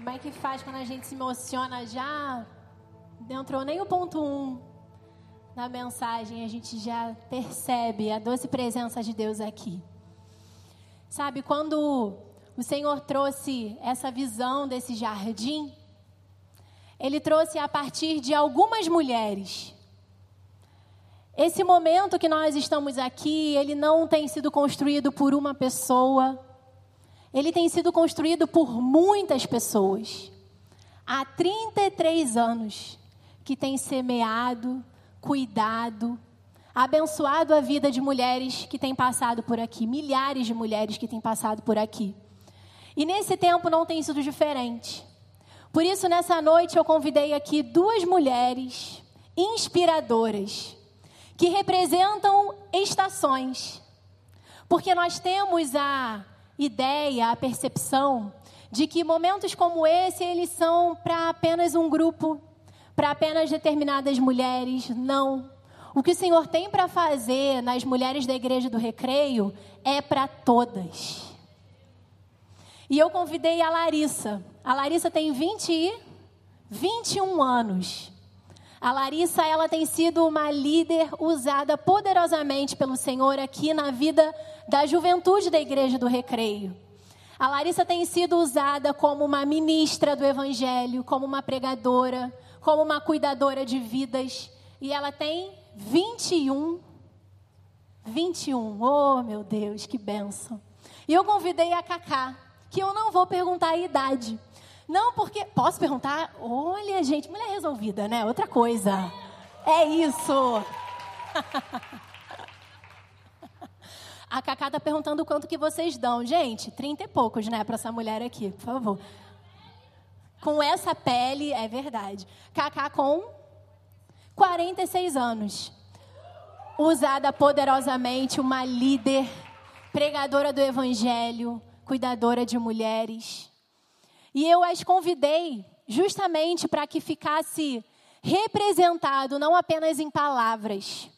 Como é que faz quando a gente se emociona já? Não entrou nem o ponto um da mensagem, a gente já percebe a doce presença de Deus aqui. Sabe, quando o Senhor trouxe essa visão desse jardim, Ele trouxe a partir de algumas mulheres. Esse momento que nós estamos aqui, ele não tem sido construído por uma pessoa, ele tem sido construído por muitas pessoas. Há 33 anos que tem semeado, cuidado, abençoado a vida de mulheres que têm passado por aqui, milhares de mulheres que têm passado por aqui. E nesse tempo não tem sido diferente. Por isso, nessa noite, eu convidei aqui duas mulheres inspiradoras, que representam estações. Porque nós temos a ideia, a percepção de que momentos como esse eles são para apenas um grupo, para apenas determinadas mulheres. Não. O que o Senhor tem para fazer nas mulheres da igreja do Recreio é para todas. E eu convidei a Larissa. A Larissa tem 20 e 21 anos. A Larissa, ela tem sido uma líder usada poderosamente pelo Senhor aqui na vida da juventude da Igreja do Recreio. A Larissa tem sido usada como uma ministra do Evangelho, como uma pregadora, como uma cuidadora de vidas. E ela tem 21. 21. Oh, meu Deus, que benção. E eu convidei a Cacá, que eu não vou perguntar a idade. Não, porque. Posso perguntar? Olha, gente, mulher resolvida, né? Outra coisa. É isso. A Cacá está perguntando quanto que vocês dão. Gente, trinta e poucos, né, para essa mulher aqui, por favor. Com essa pele, é verdade. Cacá com 46 anos. Usada poderosamente, uma líder, pregadora do evangelho, cuidadora de mulheres. E eu as convidei justamente para que ficasse representado não apenas em palavras,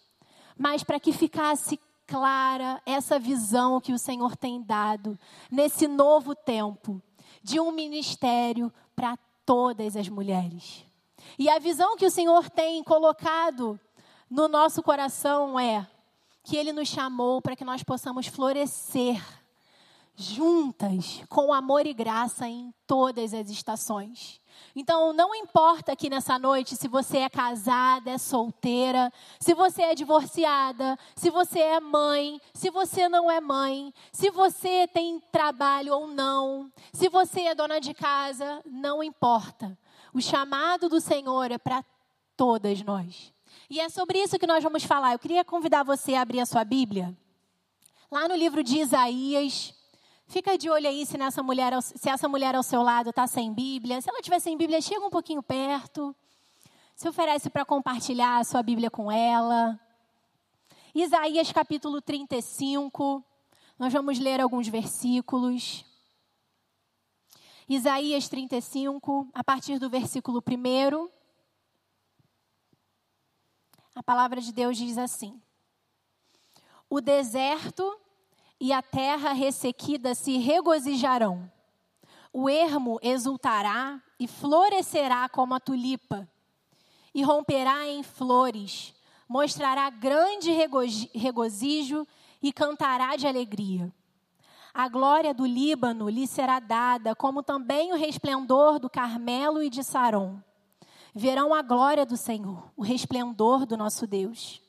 mas para que ficasse clara essa visão que o Senhor tem dado nesse novo tempo de um ministério para todas as mulheres. E a visão que o Senhor tem colocado no nosso coração é que Ele nos chamou para que nós possamos florescer juntas, com amor e graça em todas as estações. Então, não importa aqui nessa noite se você é casada, é solteira, se você é divorciada, se você é mãe, se você não é mãe, se você tem trabalho ou não, se você é dona de casa, não importa. O chamado do Senhor é para todas nós. E é sobre isso que nós vamos falar. Eu queria convidar você a abrir a sua Bíblia. Lá no livro de Isaías, Fica de olho aí se, nessa mulher, se essa mulher ao seu lado está sem Bíblia. Se ela estiver sem Bíblia, chega um pouquinho perto. Se oferece para compartilhar a sua Bíblia com ela. Isaías capítulo 35. Nós vamos ler alguns versículos. Isaías 35, a partir do versículo 1. A palavra de Deus diz assim: O deserto e a terra ressequida se regozijarão. O ermo exultará e florescerá como a tulipa, e romperá em flores, mostrará grande regozijo e cantará de alegria. A glória do Líbano lhe será dada, como também o resplendor do Carmelo e de Saron. Verão a glória do Senhor, o resplendor do nosso Deus.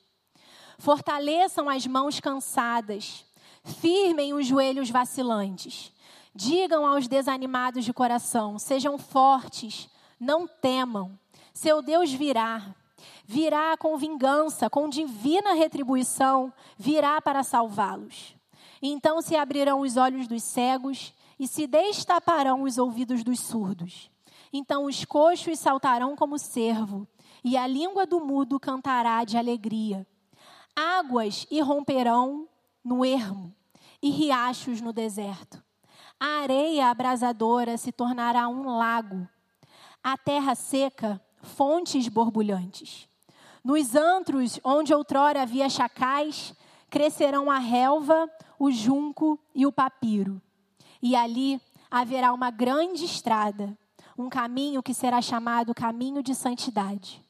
Fortaleçam as mãos cansadas, Firmem os joelhos vacilantes. Digam aos desanimados de coração: sejam fortes, não temam. Seu Deus virá. Virá com vingança, com divina retribuição, virá para salvá-los. Então se abrirão os olhos dos cegos e se destaparão os ouvidos dos surdos. Então os coxos saltarão como cervo, e a língua do mudo cantará de alegria. Águas irromperão no ermo e riachos no deserto. A areia abrasadora se tornará um lago. A terra seca, fontes borbulhantes. Nos antros onde outrora havia chacais, crescerão a relva, o junco e o papiro. E ali haverá uma grande estrada, um caminho que será chamado caminho de santidade.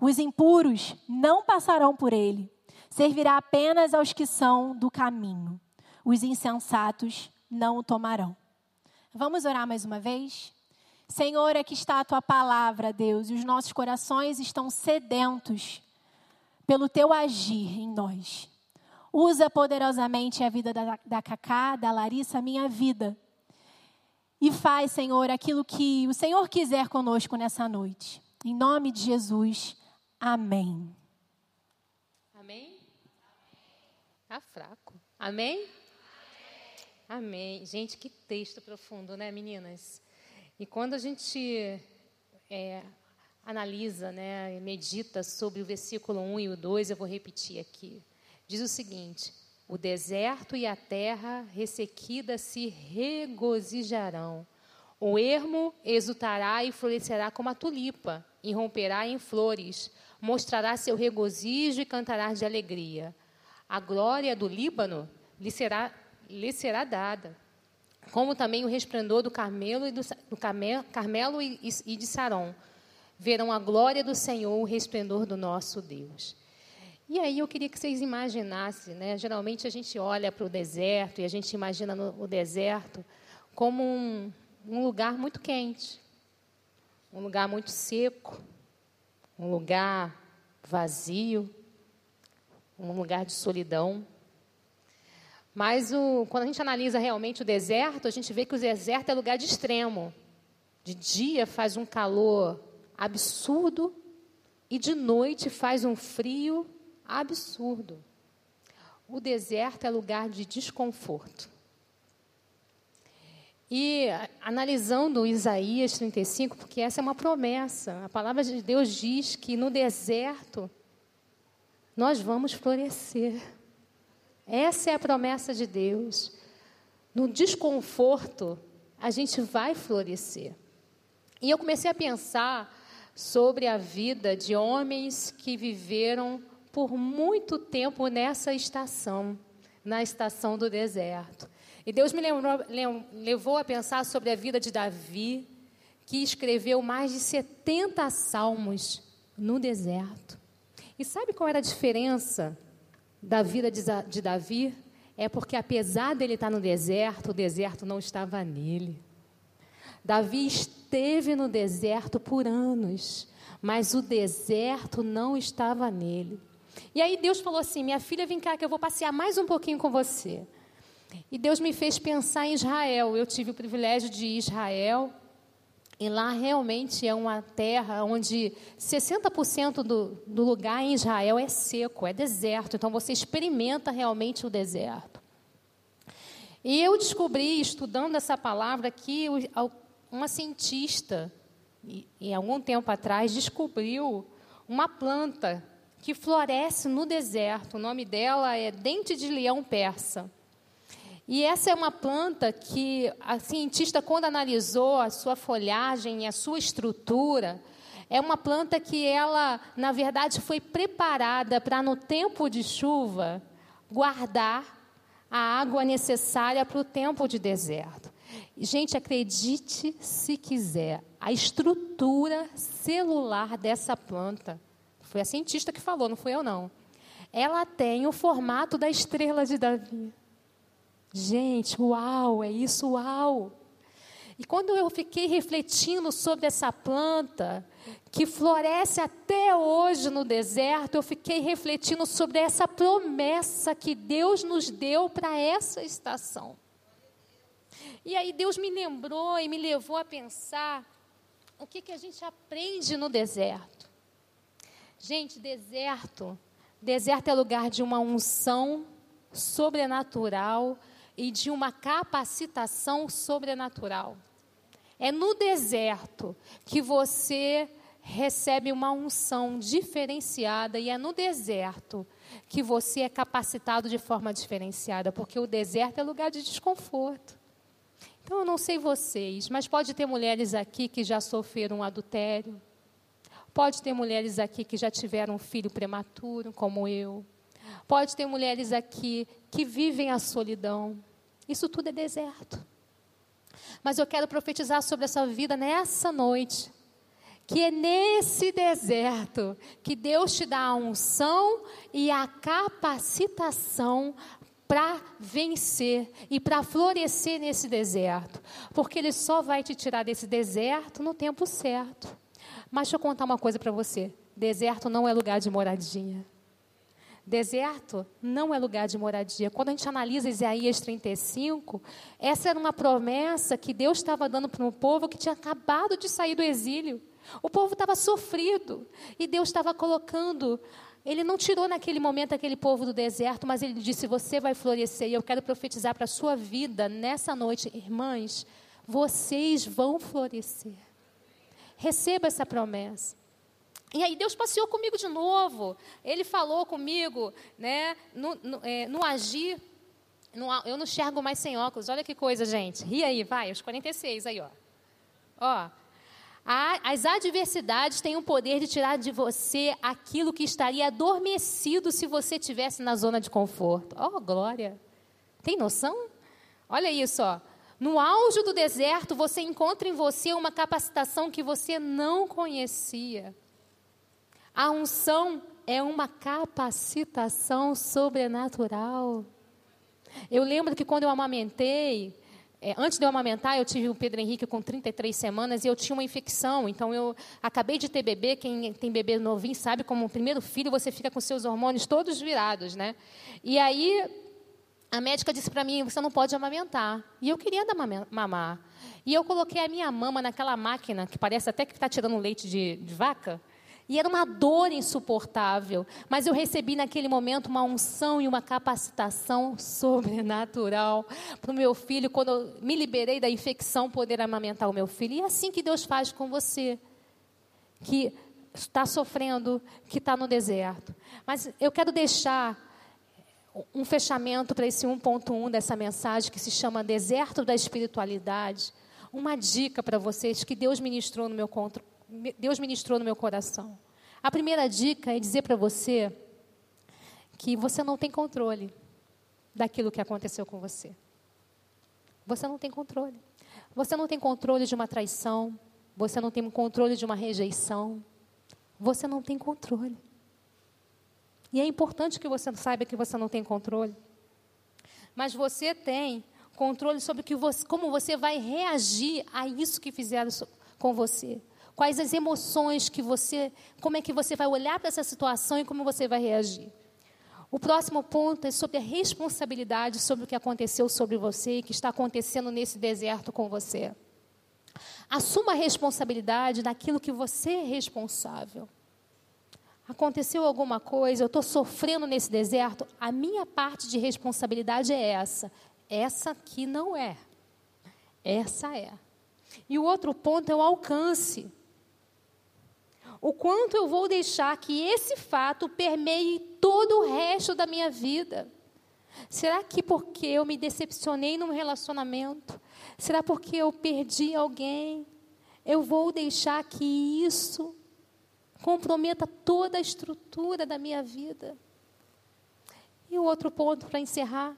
Os impuros não passarão por ele, servirá apenas aos que são do caminho. Os insensatos não o tomarão. Vamos orar mais uma vez? Senhor, aqui está a tua palavra, Deus, e os nossos corações estão sedentos pelo teu agir em nós. Usa poderosamente a vida da, da Cacá, da Larissa, a minha vida. E faz, Senhor, aquilo que o Senhor quiser conosco nessa noite. Em nome de Jesus, amém. Amém? Tá fraco. Amém? Amém. Gente, que texto profundo, né, meninas? E quando a gente é, analisa, né, medita sobre o versículo 1 e o 2, eu vou repetir aqui. Diz o seguinte: O deserto e a terra ressequida se regozijarão. O ermo exultará e florescerá como a tulipa, e romperá em flores, mostrará seu regozijo e cantará de alegria. A glória do Líbano lhe será, lhe será dada, como também o resplendor do Carmelo e do, do Carmelo e, e de Saron. Verão a glória do Senhor, o resplendor do nosso Deus. E aí eu queria que vocês imaginassem, né? Geralmente a gente olha para o deserto e a gente imagina no, o deserto como um, um lugar muito quente, um lugar muito seco, um lugar vazio, um lugar de solidão. Mas o, quando a gente analisa realmente o deserto, a gente vê que o deserto é lugar de extremo. De dia faz um calor absurdo e de noite faz um frio absurdo. O deserto é lugar de desconforto. E analisando Isaías 35, porque essa é uma promessa, a palavra de Deus diz que no deserto nós vamos florescer. Essa é a promessa de Deus. No desconforto, a gente vai florescer. E eu comecei a pensar sobre a vida de homens que viveram por muito tempo nessa estação, na estação do deserto. E Deus me lembrou, levou a pensar sobre a vida de Davi, que escreveu mais de 70 salmos no deserto. E sabe qual era a diferença da vida de Davi? É porque, apesar dele estar no deserto, o deserto não estava nele. Davi esteve no deserto por anos, mas o deserto não estava nele. E aí Deus falou assim: Minha filha, vem cá que eu vou passear mais um pouquinho com você. E Deus me fez pensar em Israel. Eu tive o privilégio de ir Israel. E lá realmente é uma terra onde 60% do, do lugar em Israel é seco, é deserto. Então você experimenta realmente o deserto. E eu descobri, estudando essa palavra, que uma cientista, em algum tempo atrás, descobriu uma planta que floresce no deserto. O nome dela é dente de leão persa. E essa é uma planta que a cientista, quando analisou a sua folhagem e a sua estrutura, é uma planta que ela, na verdade, foi preparada para, no tempo de chuva, guardar a água necessária para o tempo de deserto. Gente, acredite se quiser, a estrutura celular dessa planta foi a cientista que falou, não fui eu não. Ela tem o formato da estrela de Davi. Gente, uau, é isso, uau. E quando eu fiquei refletindo sobre essa planta, que floresce até hoje no deserto, eu fiquei refletindo sobre essa promessa que Deus nos deu para essa estação. E aí Deus me lembrou e me levou a pensar o que, que a gente aprende no deserto. Gente, deserto. Deserto é lugar de uma unção sobrenatural e de uma capacitação sobrenatural. É no deserto que você recebe uma unção diferenciada e é no deserto que você é capacitado de forma diferenciada, porque o deserto é lugar de desconforto. Então, eu não sei vocês, mas pode ter mulheres aqui que já sofreram um adultério, Pode ter mulheres aqui que já tiveram um filho prematuro, como eu. Pode ter mulheres aqui que vivem a solidão. Isso tudo é deserto. Mas eu quero profetizar sobre a sua vida nessa noite. Que é nesse deserto que Deus te dá a unção e a capacitação para vencer e para florescer nesse deserto. Porque Ele só vai te tirar desse deserto no tempo certo. Mas deixa eu contar uma coisa para você: deserto não é lugar de moradia. Deserto não é lugar de moradia. Quando a gente analisa Isaías 35, essa era uma promessa que Deus estava dando para um povo que tinha acabado de sair do exílio. O povo estava sofrido e Deus estava colocando. Ele não tirou naquele momento aquele povo do deserto, mas ele disse: Você vai florescer. E eu quero profetizar para a sua vida nessa noite, irmãs, vocês vão florescer. Receba essa promessa. E aí Deus passeou comigo de novo. Ele falou comigo, né, no, no, é, no agir. No, eu não enxergo mais sem óculos. Olha que coisa, gente. Ri aí, vai, os 46 aí, ó. Ó. A, as adversidades têm o poder de tirar de você aquilo que estaria adormecido se você estivesse na zona de conforto. Oh, glória! Tem noção? Olha isso, ó. No auge do deserto, você encontra em você uma capacitação que você não conhecia. A unção é uma capacitação sobrenatural. Eu lembro que quando eu amamentei, é, antes de eu amamentar, eu tive o Pedro Henrique com 33 semanas e eu tinha uma infecção. Então, eu acabei de ter bebê. Quem tem bebê novinho sabe como o primeiro filho você fica com seus hormônios todos virados, né? E aí, a médica disse para mim: você não pode amamentar. E eu queria mamar. E eu coloquei a minha mama naquela máquina, que parece até que está tirando leite de, de vaca. E era uma dor insuportável, mas eu recebi naquele momento uma unção e uma capacitação sobrenatural para o meu filho, quando eu me liberei da infecção, poder amamentar o meu filho. E é assim que Deus faz com você, que está sofrendo, que está no deserto. Mas eu quero deixar um fechamento para esse 1.1 dessa mensagem que se chama Deserto da Espiritualidade. Uma dica para vocês que Deus ministrou no meu Deus ministrou no meu coração. A primeira dica é dizer para você que você não tem controle daquilo que aconteceu com você. Você não tem controle. Você não tem controle de uma traição. Você não tem controle de uma rejeição. Você não tem controle. E é importante que você saiba que você não tem controle. Mas você tem controle sobre que você, como você vai reagir a isso que fizeram com você. Quais as emoções que você, como é que você vai olhar para essa situação e como você vai reagir. O próximo ponto é sobre a responsabilidade sobre o que aconteceu sobre você e que está acontecendo nesse deserto com você. Assuma a responsabilidade daquilo que você é responsável. Aconteceu alguma coisa, eu estou sofrendo nesse deserto, a minha parte de responsabilidade é essa. Essa aqui não é. Essa é. E o outro ponto é o alcance o quanto eu vou deixar que esse fato permeie todo o resto da minha vida. Será que porque eu me decepcionei num relacionamento? Será porque eu perdi alguém? Eu vou deixar que isso comprometa toda a estrutura da minha vida? E o outro ponto para encerrar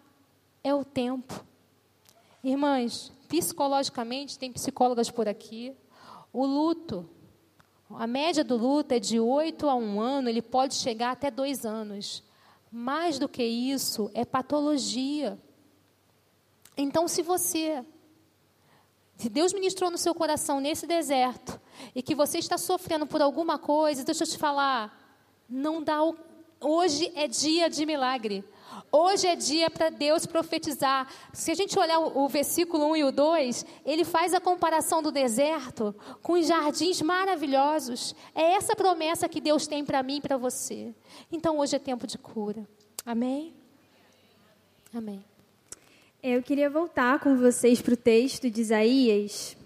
é o tempo. Irmãs, psicologicamente, tem psicólogas por aqui. O luto a média do luto é de 8 a 1 ano, ele pode chegar até 2 anos. Mais do que isso, é patologia. Então, se você, se Deus ministrou no seu coração nesse deserto, e que você está sofrendo por alguma coisa, deixa eu te falar, não dá. Hoje é dia de milagre. Hoje é dia para Deus profetizar. Se a gente olhar o, versículo 1 e o 2, ele faz a comparação do deserto com os jardins maravilhosos. É essa promessa que Deus tem para mim e para você. Então hoje é tempo de cura. Amém? Amém. Eu queria voltar com vocês para o texto de Isaías,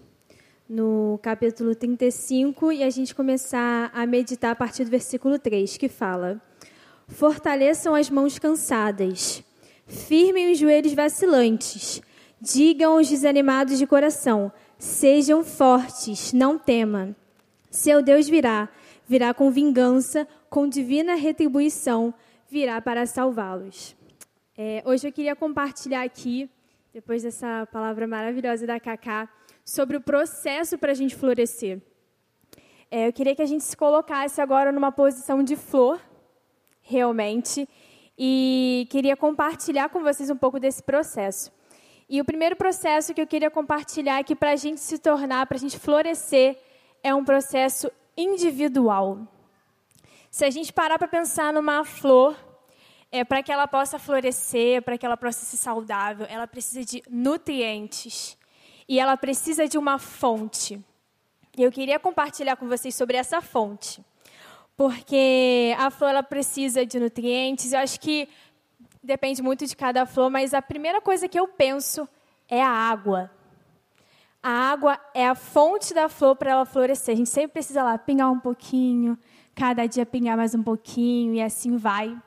no capítulo 35, e a gente começar a meditar a partir do versículo 3, que fala. Fortaleçam as mãos cansadas, firmem os joelhos vacilantes. Digam aos desanimados de coração: sejam fortes, não temam. Seu Deus virá, virá com vingança, com divina retribuição, virá para salvá-los. É, hoje eu queria compartilhar aqui depois dessa palavra maravilhosa da Cacá, sobre o processo para a gente florescer. É, eu queria que a gente se colocasse agora numa posição de flor, realmente, e queria compartilhar com vocês um pouco desse processo. E o primeiro processo que eu queria compartilhar aqui para a gente se tornar, para a gente florescer, é um processo individual. Se a gente parar para pensar numa flor, é, para que ela possa florescer, para que ela possa ser saudável, ela precisa de nutrientes e ela precisa de uma fonte. E eu queria compartilhar com vocês sobre essa fonte, porque a flor ela precisa de nutrientes. Eu acho que depende muito de cada flor, mas a primeira coisa que eu penso é a água. A água é a fonte da flor para ela florescer. A gente sempre precisa lá pingar um pouquinho, cada dia pingar mais um pouquinho e assim vai.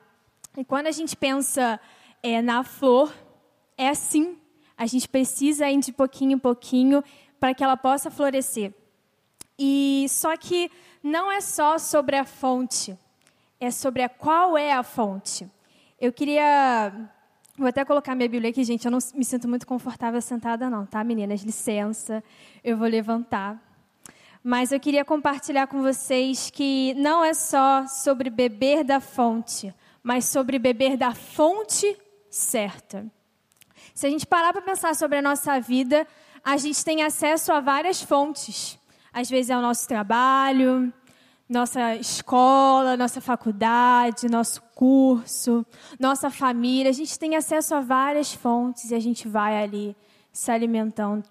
E quando a gente pensa é, na flor, é assim. A gente precisa ir de pouquinho em pouquinho para que ela possa florescer. E só que não é só sobre a fonte, é sobre a qual é a fonte. Eu queria Vou até colocar minha Bíblia aqui, gente. Eu não me sinto muito confortável sentada, não, tá, meninas? Licença, eu vou levantar. Mas eu queria compartilhar com vocês que não é só sobre beber da fonte, mas sobre beber da fonte certa. Se a gente parar para pensar sobre a nossa vida, a gente tem acesso a várias fontes. Às vezes é o nosso trabalho, nossa escola, nossa faculdade, nosso curso, nossa família. A gente tem acesso a várias fontes e a gente vai ali se alimentando.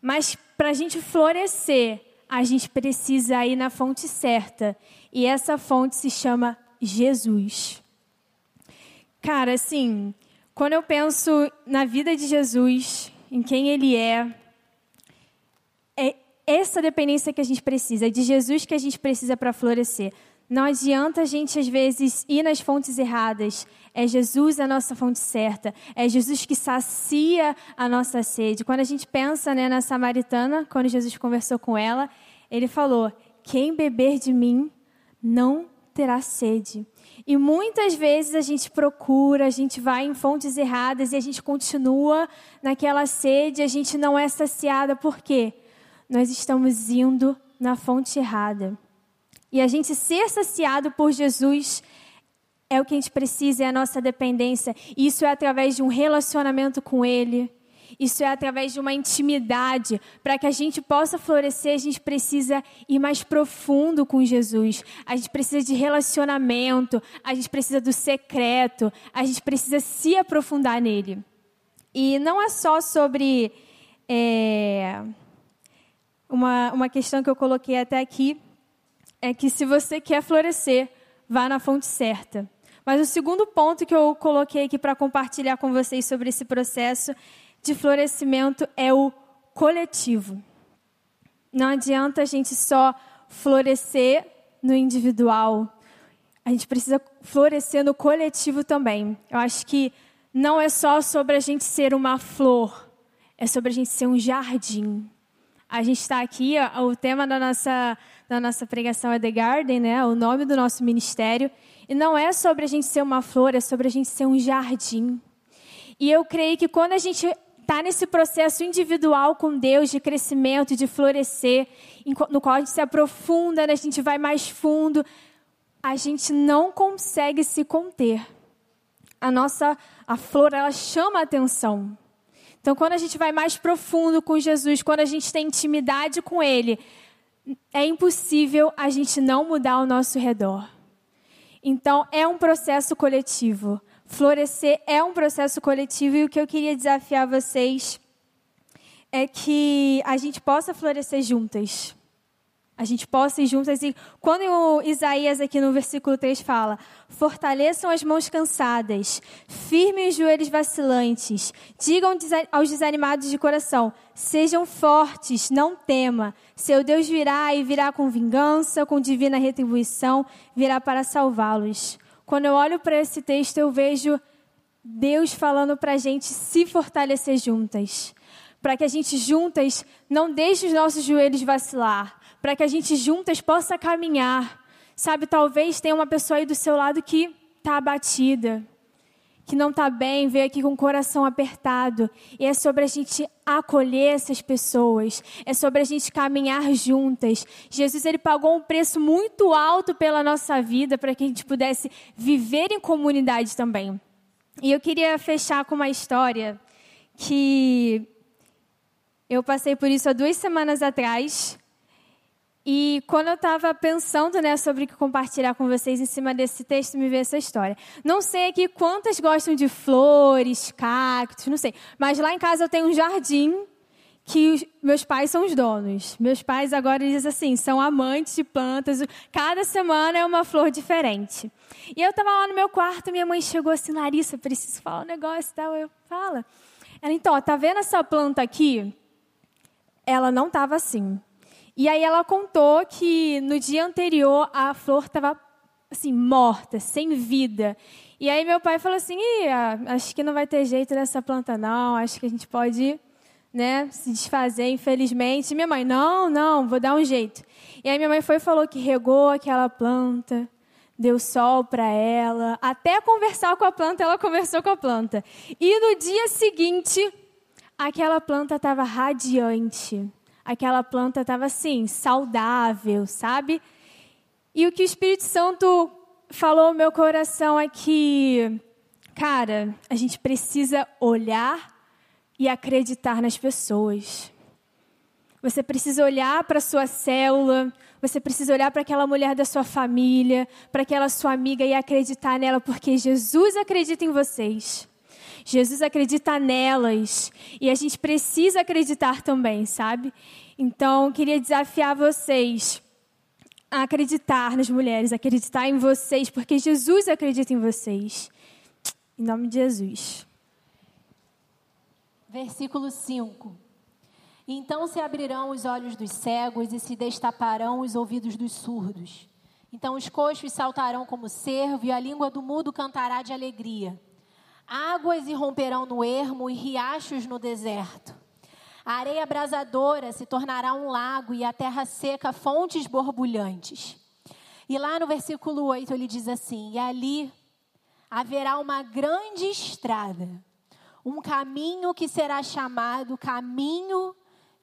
Mas para a gente florescer, a gente precisa ir na fonte certa. E essa fonte se chama Jesus. Cara, assim, quando eu penso na vida de Jesus, em quem ele é, essa dependência que a gente precisa, de Jesus que a gente precisa para florescer. Não adianta a gente, às vezes, ir nas fontes erradas. É Jesus a nossa fonte certa. É Jesus que sacia a nossa sede. Quando a gente pensa né, na samaritana, quando Jesus conversou com ela, ele falou: Quem beber de mim não terá sede. E muitas vezes a gente procura, a gente vai em fontes erradas e a gente continua naquela sede, a gente não é saciada. Por quê? Nós estamos indo na fonte errada. E a gente ser saciado por Jesus é o que a gente precisa, é a nossa dependência. Isso é através de um relacionamento com Ele. Isso é através de uma intimidade. Para que a gente possa florescer, a gente precisa ir mais profundo com Jesus. A gente precisa de relacionamento. A gente precisa do secreto. A gente precisa se aprofundar nele. E não é só sobre é, uma, uma questão que eu coloquei até aqui, é que se você quer florescer, vá na fonte certa. Mas o segundo ponto que eu coloquei aqui para compartilhar com vocês sobre esse processo de florescimento é o coletivo. Não adianta a gente só florescer no individual. A gente precisa florescer no coletivo também. Eu acho que não é só sobre a gente ser uma flor, é sobre a gente ser um jardim. A gente está aqui, o tema da nossa, da nossa pregação é The Garden, né? o nome do nosso ministério. E não é sobre a gente ser uma flor, é sobre a gente ser um jardim. E eu creio que quando a gente está nesse processo individual com Deus de crescimento, de florescer, no qual a gente se aprofunda, né? a gente vai mais fundo, a gente não consegue se conter. A nossa a flor ela chama a atenção. Então, quando a gente vai mais profundo com Jesus, quando a gente tem intimidade com Ele, é impossível a gente não mudar o nosso redor. Então, é um processo coletivo. Florescer é um processo coletivo e o que eu queria desafiar vocês é que a gente possa florescer juntas a gente possa ir juntas. E quando Isaías, aqui no versículo 3, fala: Fortaleçam as mãos cansadas, firmem os joelhos vacilantes, digam aos desanimados de coração: Sejam fortes, não tema. Seu Deus virá e virá com vingança, com divina retribuição, virá para salvá-los. Quando eu olho para esse texto, eu vejo Deus falando para a gente se fortalecer juntas. Para que a gente juntas não deixe os nossos joelhos vacilar, para que a gente juntas possa caminhar. Sabe, talvez tenha uma pessoa aí do seu lado que está abatida, que não está bem, veio aqui com o coração apertado. E é sobre a gente acolher essas pessoas. É sobre a gente caminhar juntas. Jesus ele pagou um preço muito alto pela nossa vida para que a gente pudesse viver em comunidade também. E eu queria fechar com uma história que eu passei por isso há duas semanas atrás. E quando eu estava pensando né, sobre o que compartilhar com vocês em cima desse texto, me veio essa história. Não sei aqui quantas gostam de flores, cactos, não sei. Mas lá em casa eu tenho um jardim que os, meus pais são os donos. Meus pais agora dizem assim, são amantes de plantas. Cada semana é uma flor diferente. E eu estava lá no meu quarto, minha mãe chegou assim, Larissa, preciso falar um negócio tal. Eu, fala. Ela, então, ó, tá vendo essa planta aqui? Ela não estava assim. E aí ela contou que no dia anterior a flor estava assim morta, sem vida. E aí meu pai falou assim: acho que não vai ter jeito dessa planta não, acho que a gente pode, né, se desfazer, infelizmente. E minha mãe: "Não, não, vou dar um jeito". E aí minha mãe foi e falou que regou aquela planta, deu sol para ela, até conversar com a planta, ela conversou com a planta. E no dia seguinte, aquela planta estava radiante aquela planta estava assim, saudável, sabe? E o que o Espírito Santo falou no meu coração é que, cara, a gente precisa olhar e acreditar nas pessoas. Você precisa olhar para a sua célula, você precisa olhar para aquela mulher da sua família, para aquela sua amiga e acreditar nela, porque Jesus acredita em vocês. Jesus acredita nelas e a gente precisa acreditar também, sabe? Então, queria desafiar vocês a acreditar nas mulheres, acreditar em vocês, porque Jesus acredita em vocês. Em nome de Jesus. Versículo 5. Então se abrirão os olhos dos cegos e se destaparão os ouvidos dos surdos. Então os coxos saltarão como cervo e a língua do mudo cantará de alegria. Águas irromperão no ermo e riachos no deserto. A areia abrasadora se tornará um lago e a terra seca fontes borbulhantes. E lá no versículo 8 ele diz assim: E ali haverá uma grande estrada, um caminho que será chamado caminho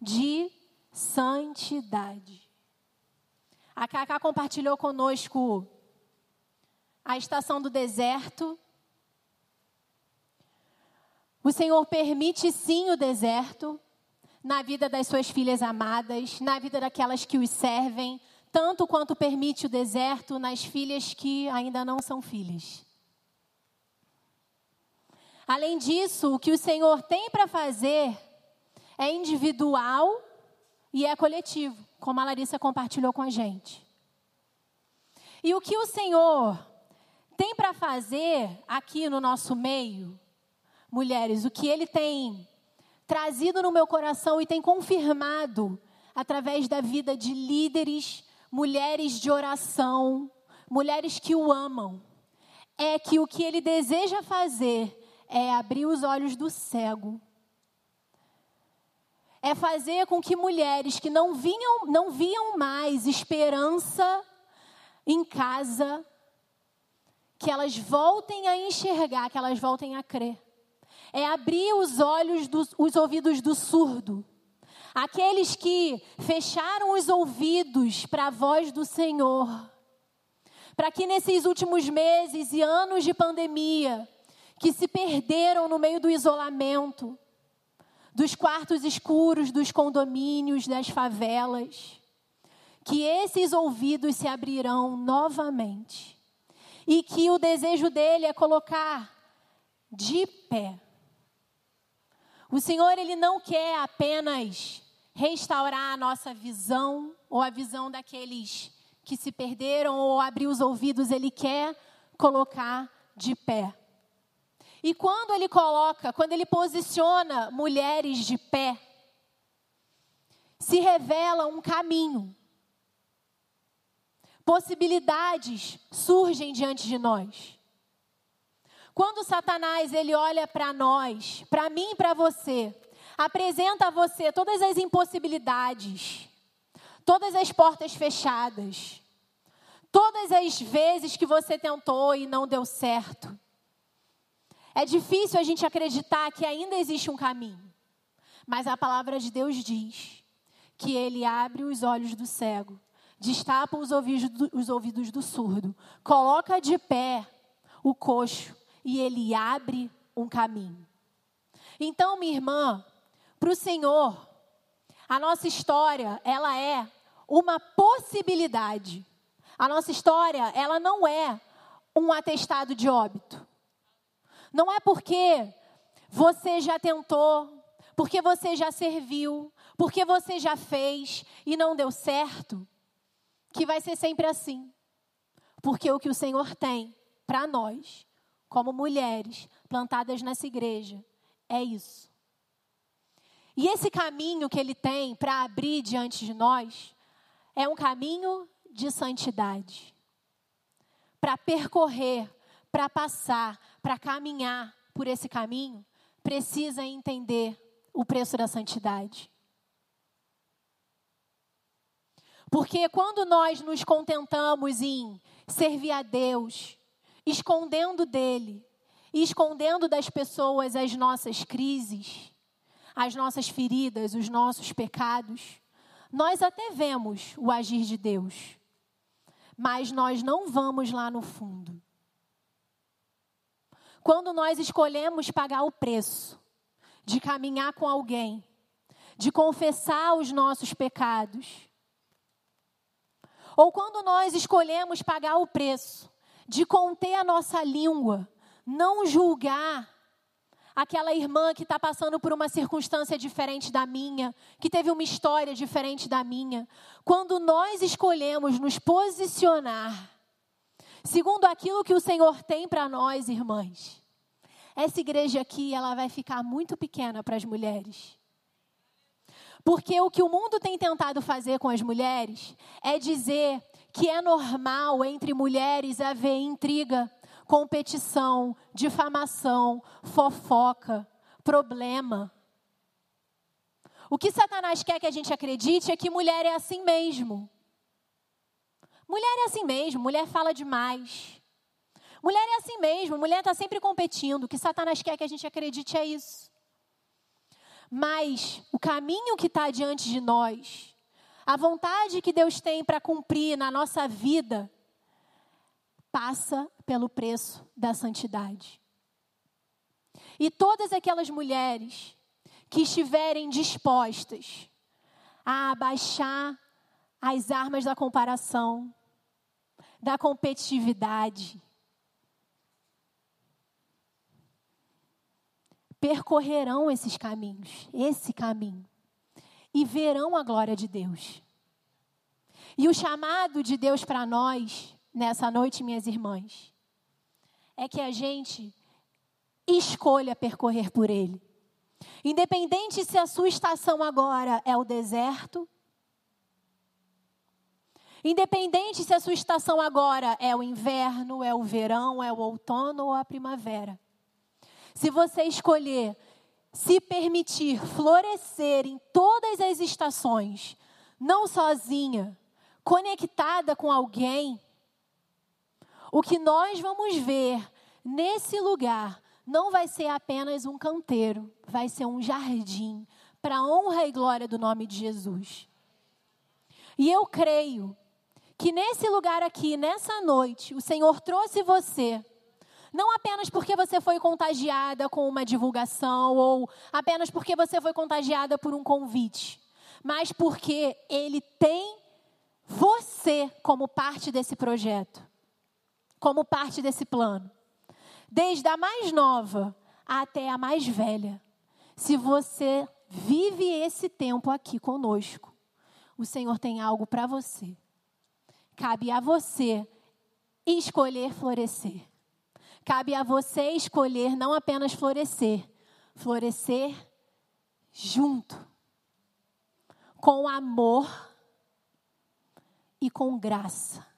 de santidade. A Cacá compartilhou conosco a estação do deserto, o Senhor permite sim o deserto na vida das suas filhas amadas, na vida daquelas que os servem, tanto quanto permite o deserto nas filhas que ainda não são filhas. Além disso, o que o Senhor tem para fazer é individual e é coletivo, como a Larissa compartilhou com a gente. E o que o Senhor tem para fazer aqui no nosso meio mulheres, o que ele tem trazido no meu coração e tem confirmado através da vida de líderes, mulheres de oração, mulheres que o amam, é que o que ele deseja fazer é abrir os olhos do cego. É fazer com que mulheres que não vinham, não viam mais esperança em casa, que elas voltem a enxergar, que elas voltem a crer é abrir os olhos, dos, os ouvidos do surdo. Aqueles que fecharam os ouvidos para a voz do Senhor. Para que nesses últimos meses e anos de pandemia, que se perderam no meio do isolamento, dos quartos escuros, dos condomínios, das favelas, que esses ouvidos se abrirão novamente. E que o desejo dele é colocar de pé o Senhor, Ele não quer apenas restaurar a nossa visão ou a visão daqueles que se perderam ou abrir os ouvidos, Ele quer colocar de pé. E quando Ele coloca, quando Ele posiciona mulheres de pé, se revela um caminho. Possibilidades surgem diante de nós. Quando Satanás ele olha para nós, para mim e para você, apresenta a você todas as impossibilidades, todas as portas fechadas, todas as vezes que você tentou e não deu certo. É difícil a gente acreditar que ainda existe um caminho. Mas a palavra de Deus diz que ele abre os olhos do cego, destapa os ouvidos do, os ouvidos do surdo, coloca de pé o coxo e ele abre um caminho. Então, minha irmã, para o Senhor, a nossa história, ela é uma possibilidade. A nossa história, ela não é um atestado de óbito. Não é porque você já tentou, porque você já serviu, porque você já fez e não deu certo, que vai ser sempre assim. Porque o que o Senhor tem para nós, como mulheres plantadas nessa igreja, é isso. E esse caminho que Ele tem para abrir diante de nós é um caminho de santidade. Para percorrer, para passar, para caminhar por esse caminho, precisa entender o preço da santidade. Porque quando nós nos contentamos em servir a Deus, escondendo dele, escondendo das pessoas as nossas crises, as nossas feridas, os nossos pecados, nós até vemos o agir de Deus, mas nós não vamos lá no fundo. Quando nós escolhemos pagar o preço de caminhar com alguém, de confessar os nossos pecados, ou quando nós escolhemos pagar o preço de conter a nossa língua, não julgar aquela irmã que está passando por uma circunstância diferente da minha, que teve uma história diferente da minha. Quando nós escolhemos nos posicionar segundo aquilo que o Senhor tem para nós, irmãs, essa igreja aqui ela vai ficar muito pequena para as mulheres. Porque o que o mundo tem tentado fazer com as mulheres é dizer que é normal entre mulheres haver intriga, competição, difamação, fofoca, problema. O que Satanás quer que a gente acredite é que mulher é assim mesmo. Mulher é assim mesmo, mulher fala demais. Mulher é assim mesmo, mulher está sempre competindo. O que Satanás quer que a gente acredite é isso. Mas o caminho que está diante de nós, a vontade que Deus tem para cumprir na nossa vida, passa pelo preço da santidade. E todas aquelas mulheres que estiverem dispostas a abaixar as armas da comparação, da competitividade, percorrerão esses caminhos, esse caminho, e verão a glória de Deus. E o chamado de Deus para nós nessa noite, minhas irmãs, é que a gente escolha percorrer por ele. Independente se a sua estação agora é o deserto, independente se a sua estação agora é o inverno, é o verão, é o outono ou a primavera. Se você escolher se permitir florescer em todas as estações, não sozinha, conectada com alguém, o que nós vamos ver nesse lugar não vai ser apenas um canteiro, vai ser um jardim para a honra e glória do nome de Jesus. E eu creio que nesse lugar aqui, nessa noite, o Senhor trouxe você, não apenas porque você foi contagiada com uma divulgação ou apenas porque você foi contagiada por um convite, mas porque Ele tem você como parte desse projeto como parte desse plano. Desde a mais nova até a mais velha. Se você vive esse tempo aqui conosco, o Senhor tem algo para você. Cabe a você escolher florescer. Cabe a você escolher não apenas florescer, florescer junto, com amor e com graça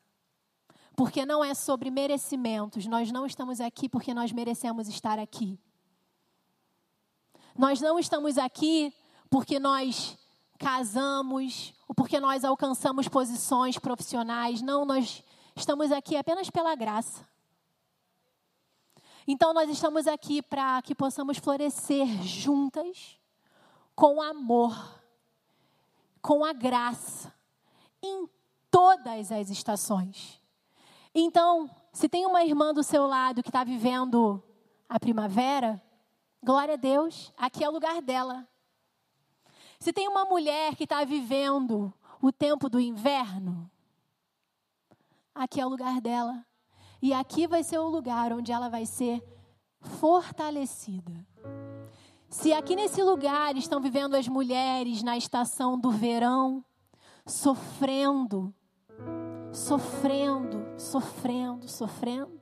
porque não é sobre merecimentos. Nós não estamos aqui porque nós merecemos estar aqui. Nós não estamos aqui porque nós casamos ou porque nós alcançamos posições profissionais. Não, nós estamos aqui apenas pela graça. Então nós estamos aqui para que possamos florescer juntas com amor, com a graça, em todas as estações. Então, se tem uma irmã do seu lado que está vivendo a primavera, glória a Deus, aqui é o lugar dela. Se tem uma mulher que está vivendo o tempo do inverno, aqui é o lugar dela. E aqui vai ser o lugar onde ela vai ser fortalecida. Se aqui nesse lugar estão vivendo as mulheres na estação do verão, sofrendo, sofrendo, sofrendo, sofrendo,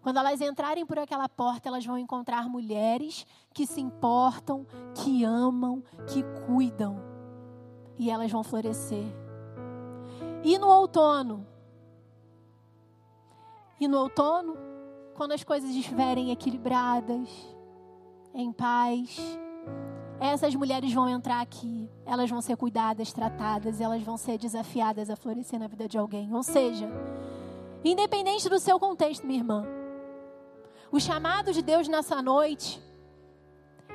quando elas entrarem por aquela porta, elas vão encontrar mulheres que se importam, que amam, que cuidam. E elas vão florescer. E no outono? E no outono, quando as coisas estiverem equilibradas, em paz, essas mulheres vão entrar aqui, elas vão ser cuidadas, tratadas, elas vão ser desafiadas a florescer na vida de alguém. Ou seja, independente do seu contexto, minha irmã, o chamado de Deus nessa noite,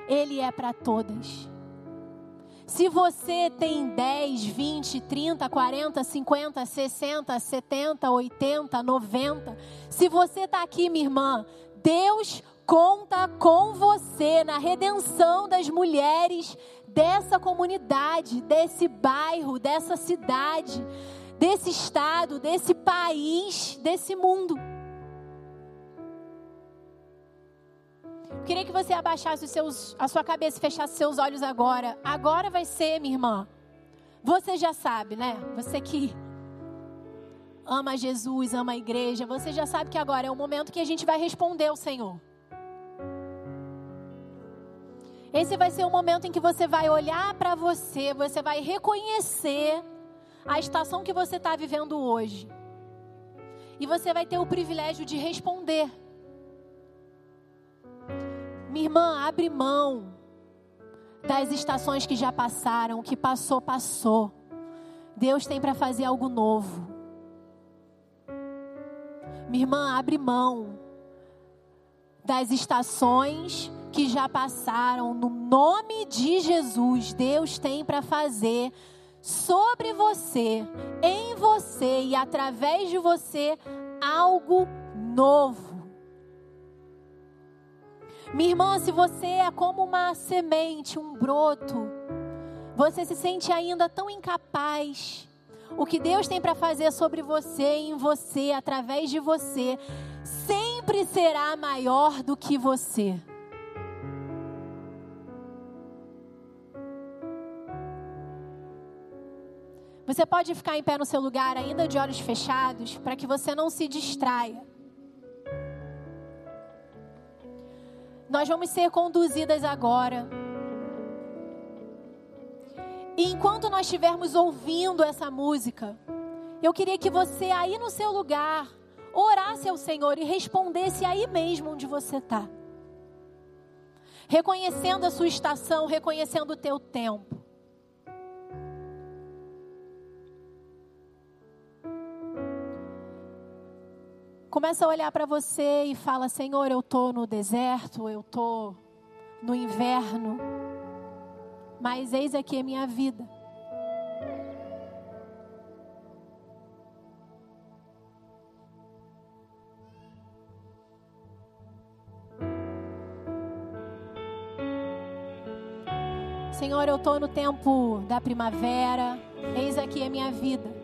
ele é para todas. Se você tem 10, 20, 30, 40, 50, 60, 70, 80, 90, se você está aqui, minha irmã, Deus conta com você na redenção das mulheres dessa comunidade, desse bairro, dessa cidade, desse estado, desse país, desse mundo. Queria que você abaixasse seus, a sua cabeça e fechasse seus olhos agora. Agora vai ser, minha irmã. Você já sabe, né? Você que ama Jesus, ama a igreja, você já sabe que agora é o momento que a gente vai responder ao Senhor. Esse vai ser o momento em que você vai olhar para você, você vai reconhecer a estação que você está vivendo hoje. E você vai ter o privilégio de responder. Minha irmã, abre mão das estações que já passaram, o que passou, passou. Deus tem para fazer algo novo. Minha irmã, abre mão das estações que já passaram. No nome de Jesus, Deus tem para fazer sobre você, em você e através de você algo novo. Minha irmã, se você é como uma semente, um broto, você se sente ainda tão incapaz. O que Deus tem para fazer sobre você, em você, através de você, sempre será maior do que você. Você pode ficar em pé no seu lugar, ainda de olhos fechados, para que você não se distraia. Nós vamos ser conduzidas agora. E enquanto nós estivermos ouvindo essa música, eu queria que você aí no seu lugar orasse ao Senhor e respondesse aí mesmo onde você está. Reconhecendo a sua estação, reconhecendo o teu tempo. Começa a olhar para você e fala: Senhor, eu estou no deserto, eu estou no inverno, mas eis aqui a minha vida. Senhor, eu estou no tempo da primavera, eis aqui a minha vida.